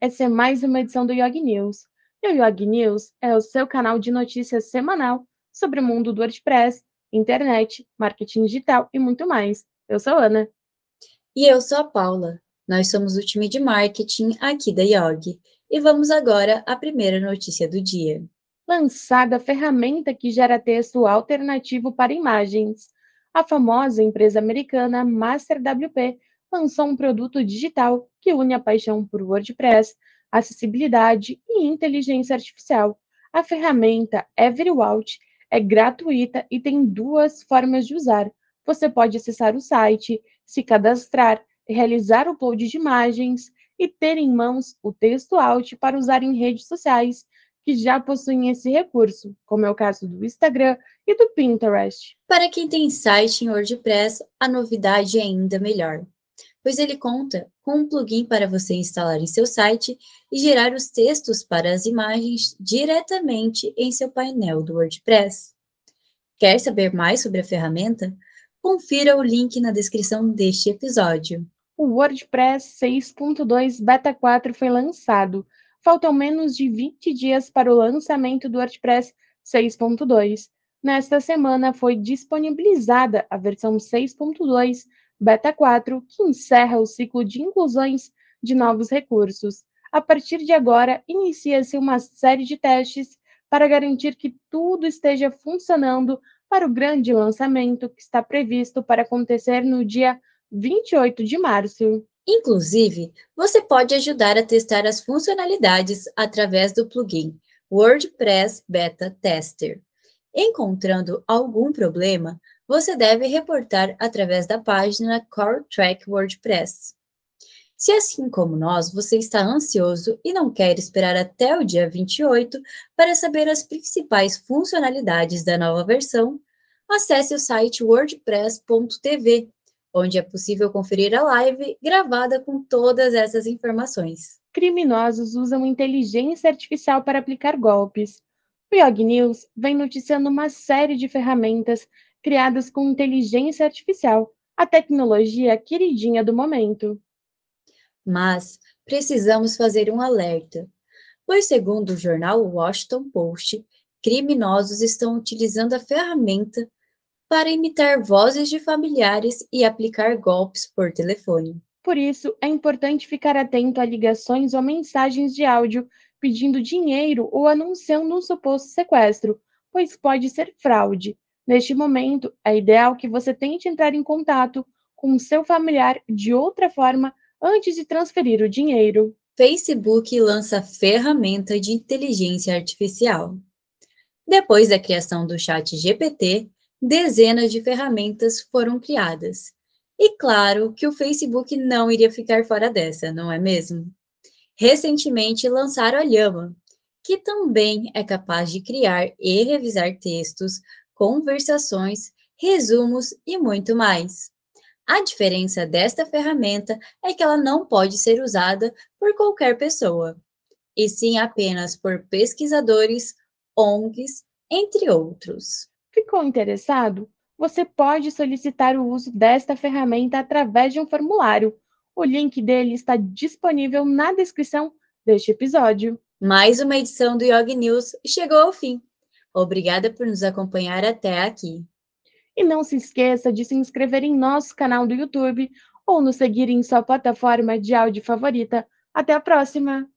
essa é mais uma edição do Yog News. E o Yog News é o seu canal de notícias semanal sobre o mundo do WordPress, internet, marketing digital e muito mais. Eu sou Ana. E eu sou a Paula. Nós somos o time de marketing aqui da Yog. E vamos agora à primeira notícia do dia. Lançada a ferramenta que gera texto alternativo para imagens. A famosa empresa americana MasterWP lançou um produto digital que une a paixão por WordPress, acessibilidade e inteligência artificial. A ferramenta EveryWalt é gratuita e tem duas formas de usar. Você pode acessar o site, se cadastrar, realizar o upload de imagens e ter em mãos o texto alt para usar em redes sociais que já possuem esse recurso, como é o caso do Instagram e do Pinterest. Para quem tem site em WordPress, a novidade é ainda melhor pois ele conta com um plugin para você instalar em seu site e gerar os textos para as imagens diretamente em seu painel do WordPress. Quer saber mais sobre a ferramenta? Confira o link na descrição deste episódio. O WordPress 6.2 Beta 4 foi lançado. Faltam menos de 20 dias para o lançamento do WordPress 6.2. Nesta semana foi disponibilizada a versão 6.2 Beta 4, que encerra o ciclo de inclusões de novos recursos. A partir de agora, inicia-se uma série de testes para garantir que tudo esteja funcionando para o grande lançamento que está previsto para acontecer no dia 28 de março. Inclusive, você pode ajudar a testar as funcionalidades através do plugin WordPress Beta Tester. Encontrando algum problema, você deve reportar através da página Core Track WordPress. Se assim como nós, você está ansioso e não quer esperar até o dia 28 para saber as principais funcionalidades da nova versão, acesse o site wordpress.tv, onde é possível conferir a live gravada com todas essas informações. Criminosos usam inteligência artificial para aplicar golpes. O Yog News vem noticiando uma série de ferramentas criadas com inteligência artificial, a tecnologia queridinha do momento. Mas precisamos fazer um alerta, pois, segundo o jornal Washington Post, criminosos estão utilizando a ferramenta para imitar vozes de familiares e aplicar golpes por telefone. Por isso, é importante ficar atento a ligações ou mensagens de áudio pedindo dinheiro ou anunciando um suposto sequestro, pois pode ser fraude. Neste momento, é ideal que você tente entrar em contato com o seu familiar de outra forma antes de transferir o dinheiro. Facebook lança ferramenta de inteligência artificial. Depois da criação do Chat GPT, dezenas de ferramentas foram criadas. E claro que o Facebook não iria ficar fora dessa, não é mesmo? Recentemente lançaram a Llama, que também é capaz de criar e revisar textos, conversações, resumos e muito mais. A diferença desta ferramenta é que ela não pode ser usada por qualquer pessoa, e sim apenas por pesquisadores, ONGs, entre outros. Ficou interessado? Você pode solicitar o uso desta ferramenta através de um formulário. O link dele está disponível na descrição deste episódio. Mais uma edição do Yog News chegou ao fim. Obrigada por nos acompanhar até aqui. E não se esqueça de se inscrever em nosso canal do YouTube ou nos seguir em sua plataforma de áudio favorita. Até a próxima!